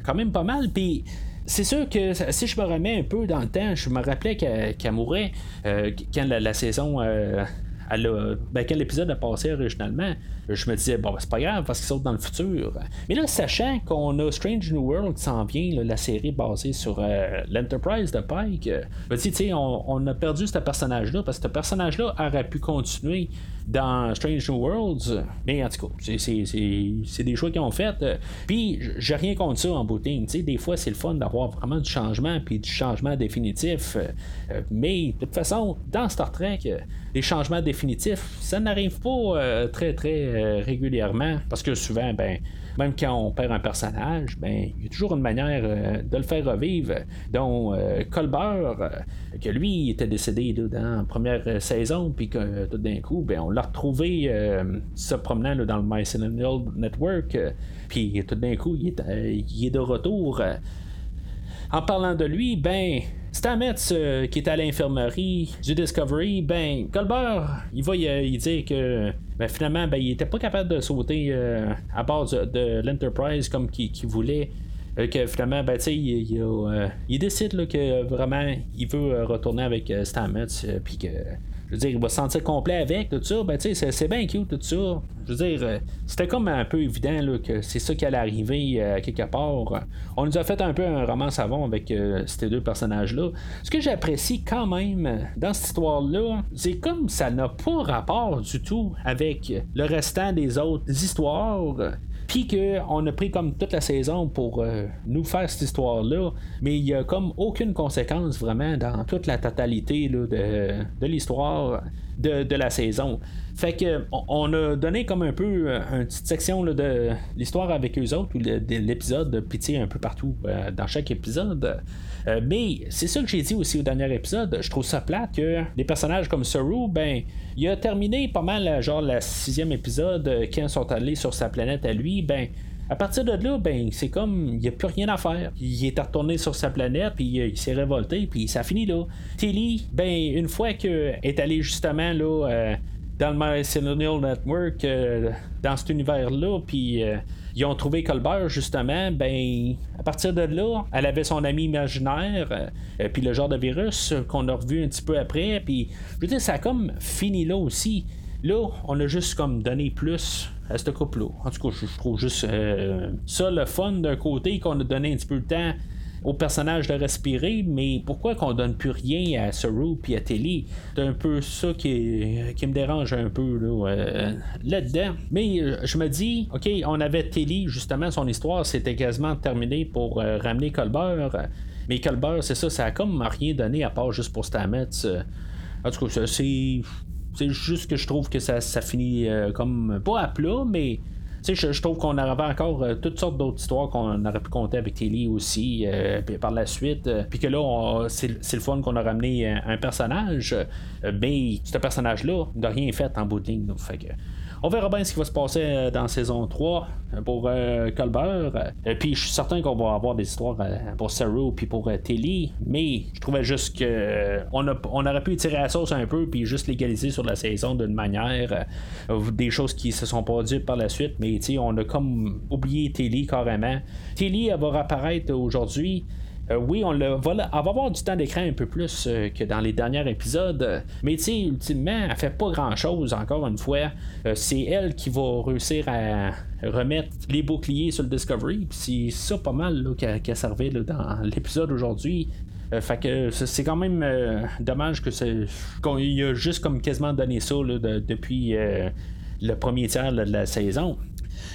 quand même pas mal. Puis c'est sûr que si je me remets un peu dans le temps, je me rappelais qu'elle mourait euh, quand la, saison. Euh, ben, quand l'épisode a passé originalement, je me disais, bon, ben, c'est pas grave parce qu'ils sautent dans le futur. Mais là, sachant qu'on a Strange New World qui s'en vient, la série basée sur euh, l'Enterprise de Pike, me dit, tu on, on, a perdu ce personnage-là parce que ce personnage-là aurait pu continuer dans Strange New Worlds. Mais en tout cas, c'est des choix qu'ils ont fait. Puis, j'ai rien contre ça en booting. Des fois, c'est le fun d'avoir vraiment du changement, puis du changement définitif. Euh, mais, de toute façon, dans Star Trek, les changements définitifs, ça n'arrive pas euh, très, très euh, régulièrement. Parce que souvent, ben, même quand on perd un personnage, ben, il y a toujours une manière euh, de le faire revivre, dont euh, Colbert, que lui était décédé dans la première saison, puis que tout d'un coup, ben, on l'a retrouvé se promenant dans le Mycelial Network, puis tout d'un coup, il est, de retour. En parlant de lui, ben, Stamets, qui est à l'infirmerie du Discovery, ben, Colbert, il va y, dire que ben, finalement, ben, il était pas capable de sauter euh, à bord de, l'Enterprise comme qu'il voulait. Euh, que finalement, ben, il, euh, il, décide que vraiment il veut retourner avec Stamets, puis que je veux dire, il va se sentir complet avec, tout ça. Ben, tu sais, c'est bien cute, tout ça. Je veux dire, euh, c'était comme un peu évident là, que c'est ça qui allait arriver euh, quelque part. On nous a fait un peu un roman savon avec euh, ces deux personnages-là. Ce que j'apprécie quand même dans cette histoire-là, c'est comme ça n'a pas rapport du tout avec le restant des autres histoires puis qu'on a pris comme toute la saison pour euh, nous faire cette histoire-là, mais il n'y a comme aucune conséquence vraiment dans toute la totalité de, l'histoire de, la saison. Fait que on a donné comme un peu euh, une petite section de l'histoire avec eux autres, ou de, l'épisode de pitié un peu partout euh, dans chaque épisode. Euh, mais c'est ça que j'ai dit aussi au dernier épisode. Je trouve ça plate que des personnages comme Saru, ben, il a terminé pas mal, genre, le sixième épisode, quand ils sont allés sur sa planète à lui, ben. À partir de là, ben, c'est comme, il n'y a plus rien à faire. Il est retourné sur sa planète, puis il s'est révolté, puis ça finit là. Tilly, ben, une fois qu'elle est allé justement là, dans le Mycelial Network, euh, dans cet univers-là, puis euh, ils ont trouvé Colbert, justement, ben, à partir de là, elle avait son ami imaginaire, euh, puis le genre de virus qu'on a revu un petit peu après, puis je veux dire, ça a comme fini là aussi. Là, on a juste comme donné plus à ce couple-là. En tout cas, je, trouve juste ça le fun d'un côté qu'on a donné un petit peu de temps au personnage de respirer, mais pourquoi qu'on donne plus rien à Saru puis à Telly? C'est un peu ça qui, me dérange un peu là, là-dedans. Mais je me dis, ok, on avait Telly, justement, son histoire, c'était quasiment terminé pour ramener Colbert. Mais Colbert, c'est ça, ça a comme rien donné à part juste pour Stamets. En tout cas, c'est. C'est juste que je trouve que ça, ça finit comme pas à plat, mais je, je, trouve qu'on avait encore euh, toutes sortes d'autres histoires qu'on aurait pu compter avec Tilly aussi euh, par la suite. Euh, puis que là, c'est, le fun qu'on a ramené un, personnage. mais ce personnage-là n'a rien fait en bout de que, on verra bien ce qui va se passer euh, dans saison 3 euh, pour euh, Colbert. puis je suis certain qu'on va avoir des histoires pour Saru puis pour Tilly. Mais je trouvais juste que on, on, aurait pu tirer la sauce un peu puis juste légaliser sur la saison d'une manière. des choses qui se sont produites par la suite. Mais on a comme oublié Tilly carrément. Tilly elle va réapparaître aujourd'hui. Euh, oui, on, va, avoir du temps d'écran un peu plus euh, que dans les derniers épisodes, mais tu sais, ultimement, elle fait pas grand chose, encore une fois. Euh, c'est elle qui va réussir à remettre les boucliers sur le Discovery, c'est ça pas mal qui a servi dans l'épisode aujourd'hui. fait que c'est quand même dommage que c'est qu'on a juste comme quasiment donné ça depuis le premier tiers de la saison.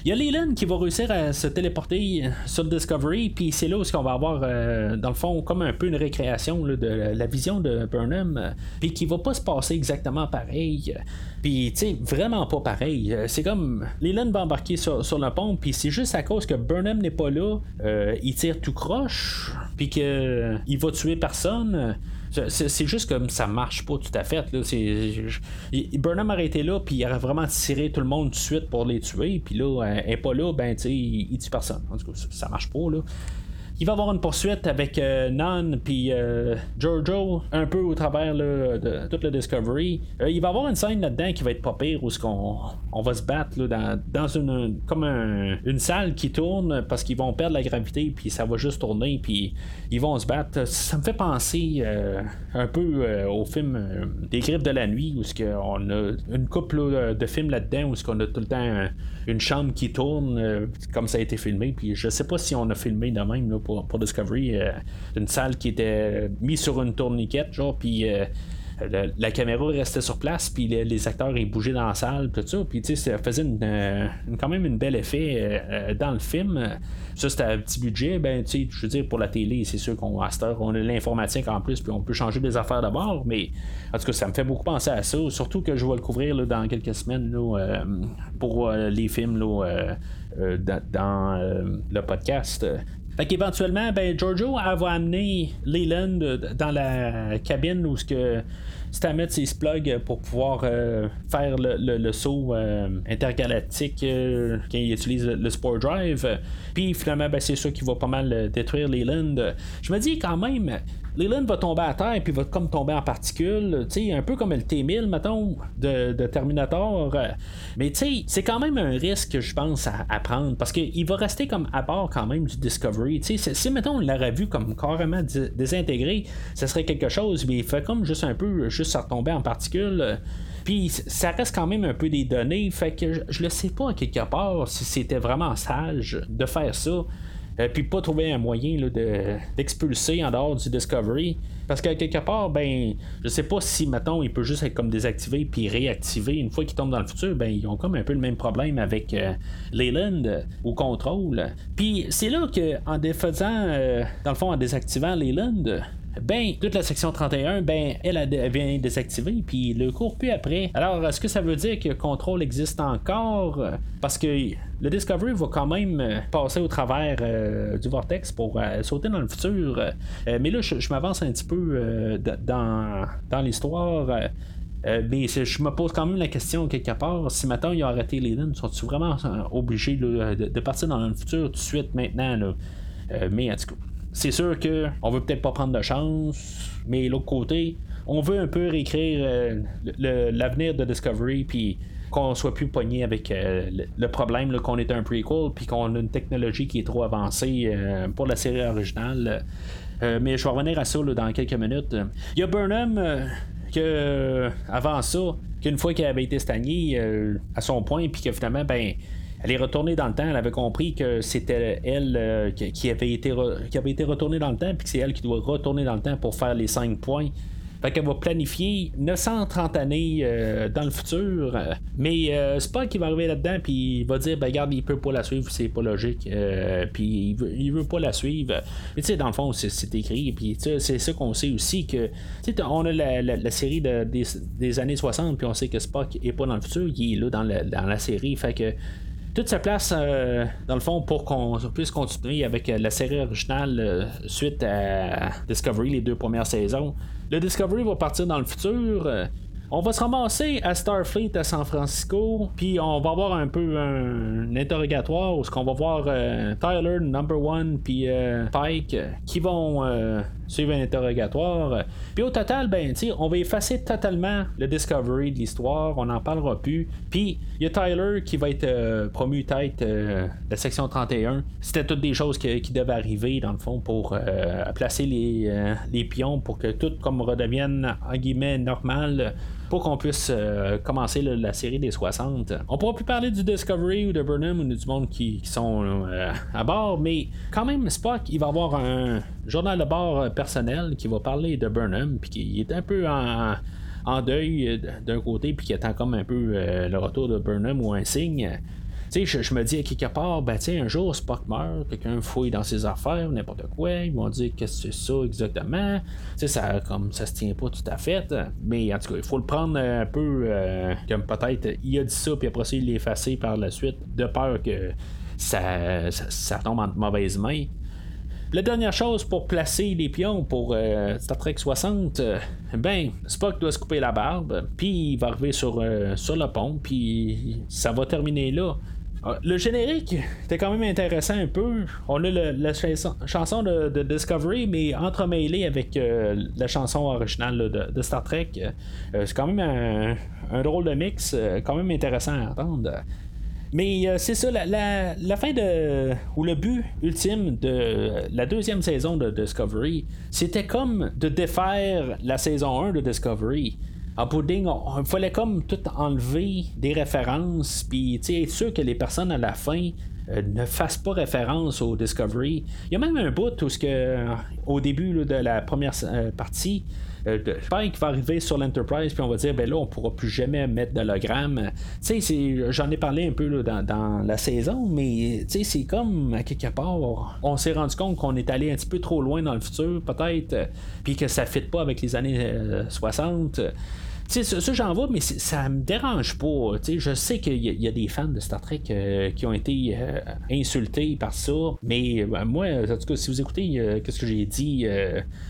Il y a Leland qui va réussir à se téléporter sur Discovery, puis c'est là où on va avoir, euh, dans le fond, comme un peu une récréation de la vision de Burnham, puis qui va pas se passer exactement pareil. Puis, tu sais, vraiment pas pareil. C'est comme Leland va embarquer sur, le pont, puis c'est juste à cause que Burnham n'est pas là, euh, il tire tout croche, puis qu'il va tuer personne. C'est juste comme ça marche pas tout à fait. Là. Burnham aurait été là, puis il aurait vraiment tiré tout le monde tout de suite pour les tuer. Puis là, elle n'est pas là, ben, tu sais, il, tue personne. En tout cas, ça marche pas. Là il va avoir une poursuite avec euh, Nan puis euh, Giorgio un peu au travers de toute le Discovery. Euh, il va avoir une scène là-dedans qui va être pas pire où qu'on on va se battre dans, une comme une salle qui tourne parce qu'ils vont perdre la gravité puis ça va juste tourner puis ils vont se battre. Ça me fait penser un peu au film des griffes de la nuit où on a une couple de films là-dedans où on a tout le temps une chambre qui tourne comme ça a été filmé puis je sais pas si on a filmé de même là, pour, Discovery. Euh, une salle qui était mise sur une tourniquette, genre, puis. Euh, la, caméra restait sur place, puis les, acteurs ils bougeaient dans la salle, tout ça, puis tu sais, ça faisait euh, quand même un bel effet dans le film. Ça, c'était un petit budget, ben je veux dire, pour la télé, c'est sûr qu'on a l'informatique en plus, puis on peut changer des affaires d'abord, mais en tout cas, ça me fait beaucoup penser à ça, surtout que je vais le couvrir dans quelques semaines pour les films dans, le podcast. Fait qu'éventuellement, ben, Giorgio va amener Leland dans la cabine où ce que il se plug pour pouvoir euh, faire le, saut euh, intergalactique euh, quand il utilise le, Sport Drive. Puis finalement, ben, c'est ça qui va pas mal détruire Leland. Je me dis quand même, Leland va tomber à terre puis va comme tomber en particules, un peu comme le T-1000, mettons, de, Terminator. Mais tu sais, c'est quand même un risque, je pense, à, prendre parce qu'il va rester comme à bord quand même du Discovery. Si, mettons, on l'aurait vu comme carrément désintégré, ce serait quelque chose, mais il fait comme juste un peu, juste à retomber en particules. Puis ça reste quand même un peu des données, fait que je, je le sais pas quelque part si c'était vraiment sage de faire ça. Euh, puis pas trouver un moyen d'expulser en dehors du Discovery. Parce que quelque part, ben, je sais pas si, mettons, il peut juste être comme désactivé puis réactivé une fois qu'il tombe dans le futur, ben, ils ont comme un peu le même problème avec euh, Leyland euh, au contrôle. Puis c'est là que, en défaisant, dans le fond, en désactivant Leyland, ben, toute la section 31, ben, elle, a, vient désactiver, puis le cours plus après. Alors, est-ce que ça veut dire que contrôle existe encore? Parce que le Discovery va quand même euh, passer au travers euh, du vortex pour euh, sauter dans le futur. mais là, je, m'avance un petit peu dans, l'histoire. mais je me pose quand même la question quelque part, si maintenant ils ont arrêté les lignes, sont-ils vraiment obligés de, partir dans le futur tout de suite maintenant? mais en tout cas, c'est sûr qu'on veut peut-être pas prendre de chance, mais l'autre côté, on veut un peu réécrire euh, l'avenir de Discovery, puis qu'on soit plus pogné avec euh, le problème qu'on est un prequel, puis qu'on a une technologie qui est trop avancée euh, pour la série originale. mais je vais revenir à ça dans quelques minutes. Il y a Burnham que avant ça, qu'une fois qu'il avait été stagné à son point, puis que finalement, ben elle est retournée dans le temps. Elle avait compris que c'était elle euh, qui, avait été qui avait été retournée dans le temps, puis que c'est elle qui doit retourner dans le temps pour faire les 5 points. Fait qu'elle va planifier 930 années euh, dans le futur. Mais euh, c'est pas qui va arriver là-dedans puis il va dire ben regarde, il peut pas la suivre, c'est pas logique. Euh, puis il veut, veut pas la suivre. Mais tu sais, dans le fond, c'est, écrit. Puis c'est ça qu'on sait aussi que on a la, série des, années 60, puis on sait que Spock est pas dans le futur, il est là dans la, dans la série. Fait que toute sa place, dans le fond, pour qu'on puisse continuer avec la série originale suite à Discovery, les deux premières saisons. Le Discovery va partir dans le futur. Euh, on va se ramasser à Starfleet à San Francisco, puis on va avoir un peu un, interrogatoire où ce qu'on va voir euh, Tyler, Number One, puis euh, Pike qui vont suivre un interrogatoire. Puis au total, ben, on va effacer totalement le Discovery de l'histoire, on n'en parlera plus. Puis il y a Tyler qui va être promu tête de la section 31. C'était toutes des choses qui, devaient arriver, dans le fond, pour placer les, les pions pour que tout comme redevienne, en guillemets, normal pour qu'on puisse euh, commencer la série des 60. On pourra plus parler du Discovery ou de Burnham ou du monde qui, sont euh, à bord, mais quand même, Spock, il va avoir un journal de bord personnel qui va parler de Burnham, puis qui est un peu en, deuil d'un côté, puis qui attend comme un peu euh, le retour de Burnham ou un signe. Je, me dis à quelque part, ben, un jour, Spock meurt, quelqu'un fouille dans ses affaires, n'importe quoi, ils vont dire qu'est-ce que c'est ça exactement. Tu ça, comme ça se tient pas tout à fait. Mais en tout cas, il faut le prendre un peu euh, comme peut-être, il a dit ça, puis après ça, il l'effacer par la suite, de peur que ça, ça, tombe en mauvaise main. La dernière chose pour placer les pions pour euh, Star Trek 60, euh, ben, Spock doit se couper la barbe, puis il va arriver sur, sur le pont, puis ça va terminer là. Ah, le générique était quand même intéressant un peu. On a la chanson, de, Discovery, mais entremêlée avec euh, la chanson originale de, Star Trek. Euh, c'est quand même un, drôle de mix, euh, quand même intéressant à entendre. Mais c'est ça, la, la, fin de. ou le but ultime de la deuxième saison de Discovery, c'était comme de défaire la saison 1 de Discovery en pudding, il fallait comme tout enlever des références, puis être sûr que les personnes à la fin euh, ne fassent pas référence au Discovery. Il y a même un bout où, que, au début de la première euh, partie, euh, Pike va arriver sur l'Enterprise, puis on va dire, ben là, on pourra plus jamais mettre d'hologramme. Tu j'en ai parlé un peu dans, la saison, mais c'est comme, à quelque part, on s'est rendu compte qu'on est allé un petit peu trop loin dans le futur, peut-être, puis que ça ne fit pas avec les années 60 sais, ça, j'en vois, mais ça me dérange pas. Je sais qu'il y, a des fans de Star Trek euh, qui ont été euh, insultés par ça, mais euh, moi, en tout cas, si vous écoutez ce que j'ai dit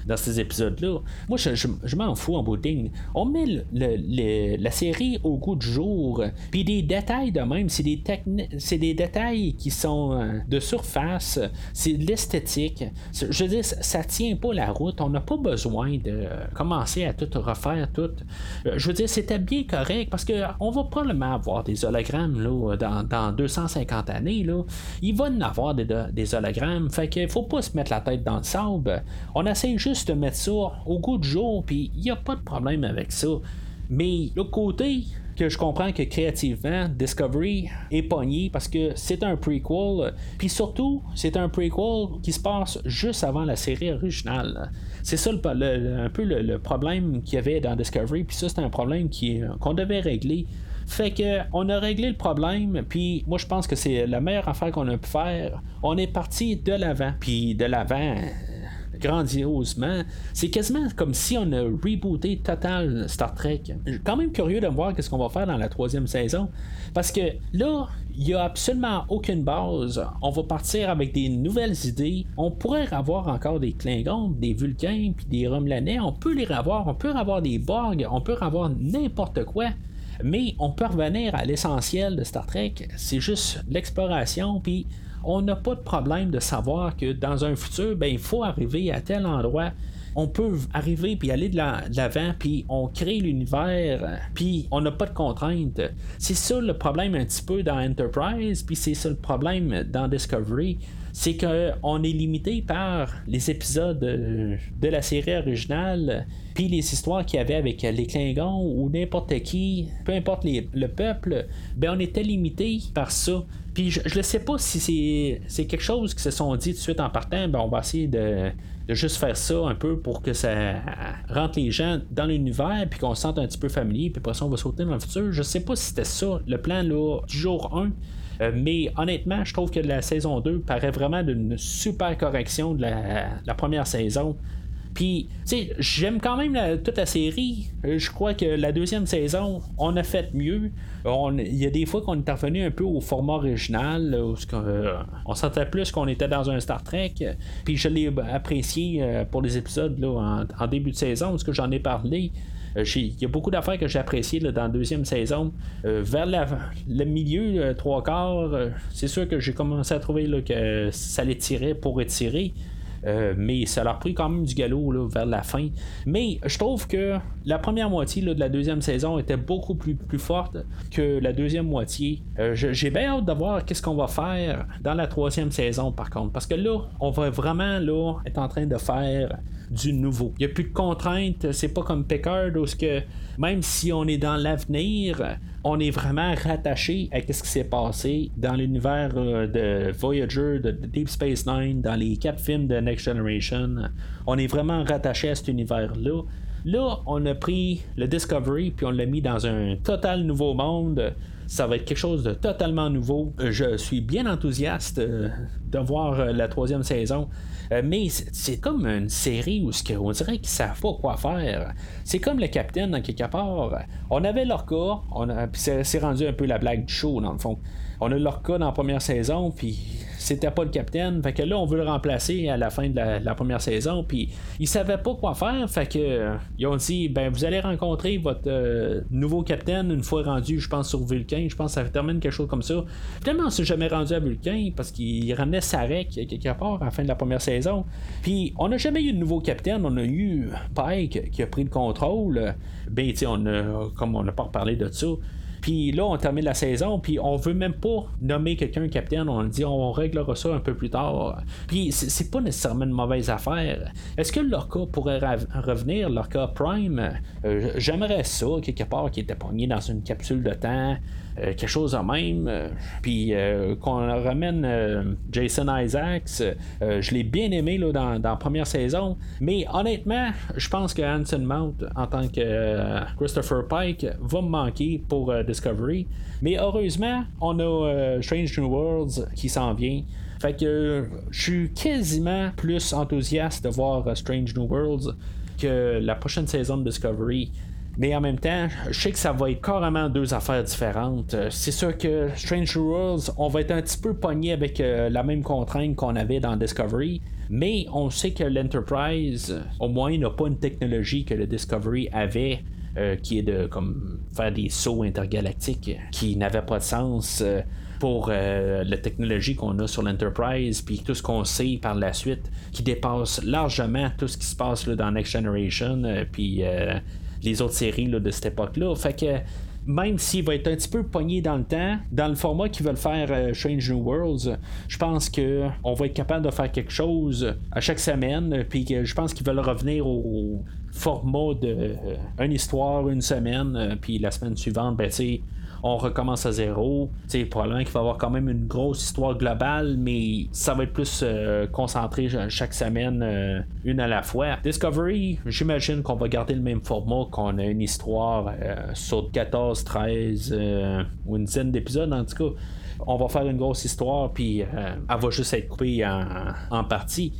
dans ces épisodes-là, moi, je, m'en fous en bout de ligne. On met la série au goût du jour, puis des détails de même, c'est des, c'est des détails qui sont de surface, c'est de l'esthétique. Je veux dire, ça tient pas la route. On n'a pas besoin de commencer à tout refaire, tout. Je veux dire, c'était bien correct parce qu'on va probablement avoir des hologrammes là, dans, 250 années. Là. Il va en avoir des, hologrammes. Fait qu'il faut pas se mettre la tête dans le sable. On essaie juste de mettre ça au goût du jour, puis il n'y a pas de problème avec ça. Mais l'autre côté, que je comprends que créativement, Discovery est pogné parce que c'est un prequel. Puis surtout, c'est un prequel qui se passe juste avant la série originale. C'est ça le, un peu le, problème qu'il y avait dans Discovery. Puis ça, c'est un problème qu'on devait régler. Fait que on a réglé le problème, puis moi je pense que c'est la meilleure affaire qu'on a pu faire. On est parti de l'avant, puis de l'avant grandiosement. C'est quasiment comme si on a rebooté total Star Trek. Je suis quand même curieux de voir qu'est-ce qu'on va faire dans la troisième saison. Parce que là, il n'y a absolument aucune base. On va partir avec des nouvelles idées. On pourrait avoir encore des Klingons, des Vulcains, puis des Romulanais. On peut les avoir. On peut avoir des Borg. On peut avoir n'importe quoi. Mais on peut revenir à l'essentiel de Star Trek. C'est juste l'exploration, puis on n'a pas de problème de savoir que dans un futur, ben, il faut arriver à tel endroit. on peut arriver puis aller de l'avant, puis on crée l'univers, puis on n'a pas de contraintes. C'est ça le problème un petit peu dans Enterprise, puis c'est ça le problème dans Discovery c'est qu'on est limité par les épisodes de la série originale, puis les histoires qu'il y avait avec les Klingons ou n'importe qui, peu importe le peuple, ben on était limité par ça. Puis je ne sais pas si c'est quelque chose qui se sont dit tout de suite en partant, ben on va essayer de, juste faire ça un peu pour que ça rentre les gens dans l'univers, puis qu'on se sente un petit peu familier, puis après ça on va sauter dans le futur. Je sais pas si c'était ça, le plan là, du jour 1. Euh, mais honnêtement, je trouve que la saison 2 paraît vraiment d'une super correction de la, première saison. Puis, tu sais, j'aime quand même toute la série. Euh, je crois que la deuxième saison, on a fait mieux. Il y a des fois qu'on est revenu un peu au format original, euh, on sentait plus qu'on était dans un Star Trek. Puis je l'ai apprécié pour les épisodes là, en, début de saison, parce que j'en ai parlé. Euh, il y a beaucoup d'affaires que j'ai appréciées dans la deuxième saison. Euh, vers le milieu, trois quarts, euh, c'est sûr que j'ai commencé à trouver que ça les tirait pour étirer. Mais ça leur pris quand même du galop vers la fin. Mais je trouve que la première moitié de la deuxième saison était beaucoup plus, plus forte que la deuxième moitié. J'ai bien hâte de voir qu'est-ce qu'on va faire dans la troisième saison par contre. Parce que là, on va vraiment là, être en train de faire du nouveau. Il n'y a plus de contraintes, c'est pas comme Picard où que même si on est dans l'avenir, on est vraiment rattaché à ce qui s'est passé dans l'univers euh, de Voyager, de Deep Space Nine, dans les quatre films de Next Generation. On est vraiment rattaché à cet univers-là. Là, on a pris le Discovery puis on l'a mis dans un total nouveau monde. Ça va être quelque chose de totalement nouveau. Je suis bien enthousiaste euh, de voir euh, la troisième saison. Euh, mais c'est comme une série où on dirait qu'ils savent pas quoi faire. C'est comme le capitaine dans quelque part. On avait leur cas, on c'est rendu un peu la blague du show dans le fond. On a leur cas dans la première saison, puis c'était pas le capitaine. Fait que là, on veut le remplacer à la fin de la, première saison. Puis ils savaient pas quoi faire. Fait que ils ont dit ben vous allez rencontrer votre euh, nouveau capitaine une fois rendu, je pense, sur Vulcain. Je pense que ça termine quelque chose comme ça. Finalement, on s'est jamais rendu à Vulcain parce qu'il ramenait Sarek quelque part à la fin de la première saison. Puis on n'a jamais eu de nouveau capitaine. On a eu Pike qui a pris le contrôle. Ben, tu on a, comme on n'a pas reparlé de ça. Puis là, on termine la saison, puis on veut même pas nommer quelqu'un capitaine. On dit on réglera ça un peu plus tard. Puis c'est pas nécessairement une mauvaise affaire. Est-ce que Lorca pourrait revenir, Lorca Prime? Euh, J'aimerais ça, quelque part, qui était pogné dans une capsule de temps. Euh, quelque chose de même. Euh, puis euh, qu'on ramène Jason Isaacs, je l'ai bien aimé là, dans, la première saison. Mais honnêtement, je pense que Hanson Mount, en tant que Christopher Pike, va me manquer pour Discovery. Mais heureusement, on a Strange New Worlds qui s'en vient. Fait que je suis quasiment plus enthousiaste de voir Strange New Worlds que la prochaine saison de Discovery. Mais en même temps, je sais que ça va être carrément deux affaires différentes. Euh, c'est sûr que Strange Worlds, on va être un petit peu pogné avec euh, la même contrainte qu'on avait dans Discovery. Mais on sait que l'Enterprise, au moins, n'a pas une technologie que le Discovery avait. Euh, qui est de comme faire des sauts intergalactiques qui n'avaient pas de sens pour la technologie qu'on a sur l'Enterprise, puis tout ce qu'on sait par la suite, qui dépasse largement tout ce qui se passe là, dans Next Generation, puis les autres séries de cette époque-là. Fait que même s'il va être un petit peu pogné dans le temps, dans le format qu'ils veulent faire euh, New Worlds, je pense qu'on va être capable de faire quelque chose à chaque semaine. Puis je pense qu'ils veulent revenir au format de euh, une histoire une semaine, euh, puis la semaine suivante, ben tu on recommence à zéro. sais, probablement qu'il va y avoir quand même une grosse histoire globale, mais ça va être plus euh, concentré chaque semaine, euh, une à la fois. Discovery, j'imagine qu'on va garder le même format, qu'on a une histoire euh, sur 14, 13 ou une dizaine d'épisodes en tout cas. On va faire une grosse histoire, puis elle va juste être coupée en partie.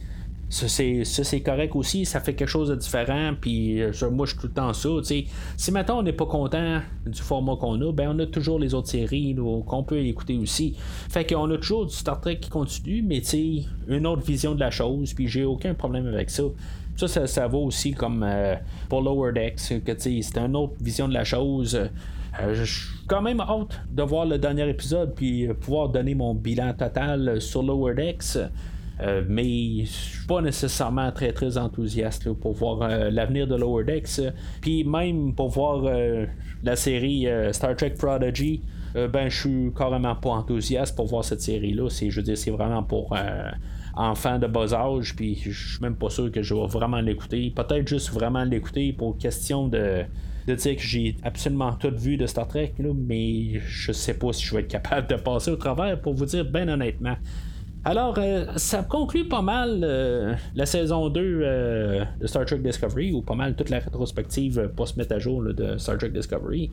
Ça, c'est correct aussi, ça fait quelque chose de différent, puis euh, moi, je suis tout le temps ça. Si maintenant on n'est pas content du format qu'on a, ben on a toujours les autres séries qu'on peut écouter aussi. Fait qu'on a toujours du Star Trek qui continue, mais une autre vision de la chose, puis j'ai aucun problème avec ça. Ça, ça, vaut aussi comme euh, pour Lower Decks, que c'est une autre vision de la chose. Euh, je suis quand même hâte de voir le dernier épisode puis pouvoir donner mon bilan total sur Lower Decks. Euh, mais je suis pas nécessairement très très enthousiaste pour voir euh, l'avenir de Lower Decks. Puis même pour voir la série Star Trek Prodigy, ben je suis carrément pas enthousiaste pour voir cette série-là. C'est, je veux dire, c'est vraiment pour enfants de bas âge, puis je suis même pas sûr que je vais vraiment l'écouter. Peut-être juste vraiment l'écouter pour question de de dire que j'ai absolument tout vu de Star Trek, mais je sais pas si je vais être capable de passer au travers pour vous dire bien honnêtement. Alors, euh, ça conclut pas mal euh, la saison 2 euh, de Star Trek Discovery, ou pas mal toute la rétrospective pour se mettre à jour de Star Trek Discovery.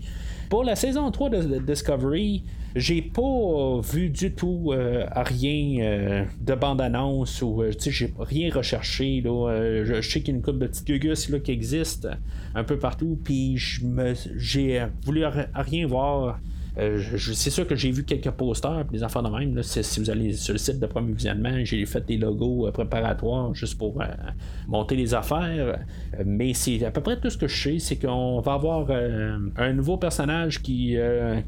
Pour la saison 3 de, Discovery, j'ai pas vu du tout rien de bande-annonce ou j'ai rien recherché. Là, je, sais qu'il y a une couple de petites gugus qui existent un peu partout, puis j'ai voulu rien voir euh, c'est sûr que j'ai vu quelques posters, des enfants de même. si vous allez sur le site de premier visionnement, j'ai fait des logos euh, préparatoires juste pour euh, monter les affaires. mais c'est à peu près tout ce que je sais, c'est qu'on va avoir un nouveau personnage qui,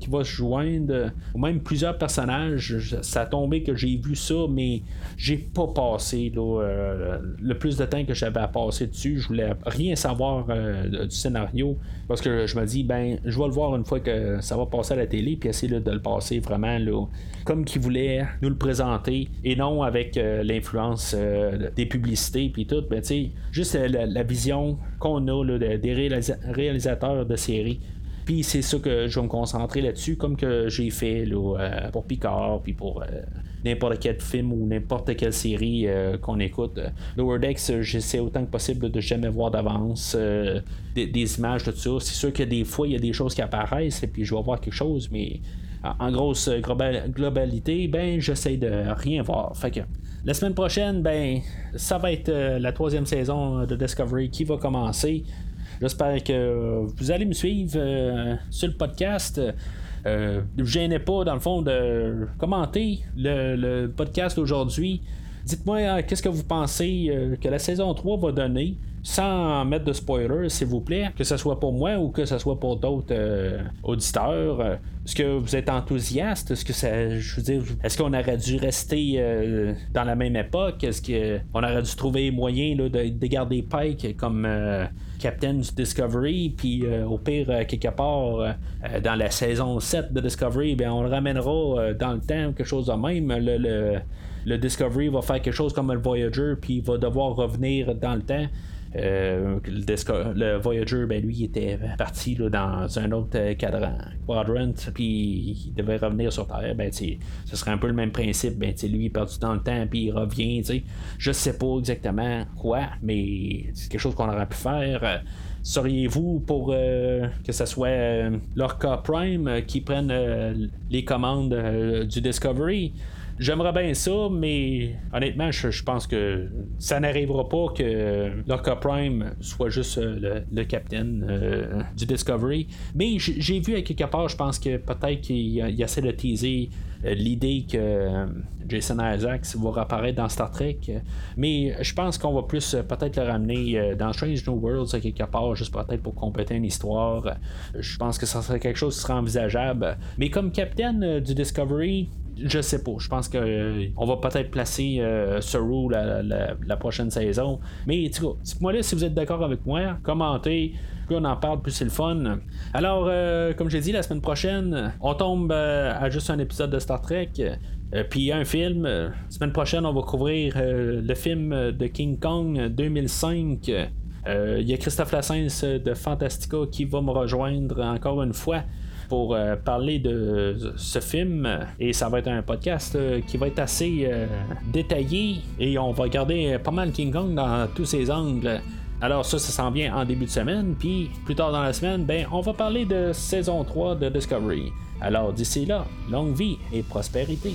qui va se joindre, ou même plusieurs personnages. Ça a tombé que j'ai vu ça, mais j'ai pas passé le plus de temps que j'avais à passer dessus. Je voulais rien savoir du scénario parce que je me dis, ben, je vais le voir une fois que ça va passer à la télé puis essayer de le passer vraiment là, comme qu'il voulait nous le présenter et non avec euh, l'influence euh, des publicités puis tout. Ben, juste euh, la, vision qu'on a des réalisateurs de séries. Puis c'est ça que je vais me concentrer là-dessus, comme que j'ai fait là, pour Picard, puis pour n'importe quel film ou n'importe quelle série qu'on écoute. Lower Decks, j'essaie autant que possible de jamais voir d'avance des, des, images, tout ça. C'est sûr que des fois, il y a des choses qui apparaissent et puis je vais voir quelque chose, mais en grosse globalité, ben j'essaie de rien voir. La semaine prochaine, ben ça va être euh, la troisième saison de Discovery qui va commencer. J'espère que vous allez me suivre euh, sur le podcast. Euh, ne vous gênez pas, dans le fond, de commenter le, podcast d'aujourd'hui. Dites-moi qu'est-ce que vous pensez que la saison 3 va donner sans mettre de spoilers, s'il vous plaît, que ce soit pour moi ou que ce soit pour d'autres euh, auditeurs. Euh, est-ce que vous êtes enthousiaste? Est-ce que ça. Je veux dire, est-ce qu'on aurait dû rester euh, dans la même époque? Est-ce qu'on aurait dû trouver moyen de, de, garder Pike comme Captain du Discovery? Puis au pire, quelque part, dans la saison 7 de Discovery, bien, on le ramènera dans le temps, quelque chose de même. le, le Discovery va faire quelque chose comme le Voyager, puis il va devoir revenir dans le temps. Euh, le, Voyager, ben, lui, était parti dans un autre euh, quadrant, puis il devait revenir sur Terre. Ben, ce serait un peu le même principe. Ben, lui, il perdu dans le temps, puis il revient. Je sais pas exactement quoi, mais c'est quelque chose qu'on aurait pu faire. Seriez-vous pour euh, que ce soit l'Orca Prime qui prenne les commandes du Discovery? J'aimerais bien ça, mais honnêtement, je, pense que ça n'arrivera pas que Locke Prime soit juste euh, le, capitaine euh, du Discovery. Mais j'ai vu à quelque part, je pense que peut-être qu'il essaie de teaser euh, l'idée que Jason Isaacs va réapparaître dans Star Trek. Mais je pense qu'on va plus peut-être le ramener dans Strange New Worlds à quelque part, juste peut-être pour compléter une histoire. Je pense que ça serait quelque chose qui serait envisageable. Mais comme capitaine du Discovery, je sais pas. Je pense qu'on euh, va peut-être placer euh, la, prochaine saison. Mais dites-moi là si vous êtes d'accord avec moi. Commentez. Plus on en parle, plus c'est le fun. Alors, euh, comme j'ai dit, la semaine prochaine, on tombe à juste un épisode de Star Trek. puis un film. La semaine prochaine, on va couvrir le film de King Kong 2005. Il y a Christophe Lassens de Fantastica qui va me rejoindre encore une fois pour euh, parler de ce film et ça va être un podcast euh, qui va être assez euh, détaillé et on va regarder pas mal King Kong dans tous ses angles. Alors ça, ça s'en vient en début de semaine, puis plus tard dans la semaine, ben on va parler de saison 3 de Discovery. Alors d'ici là, longue vie et prospérité.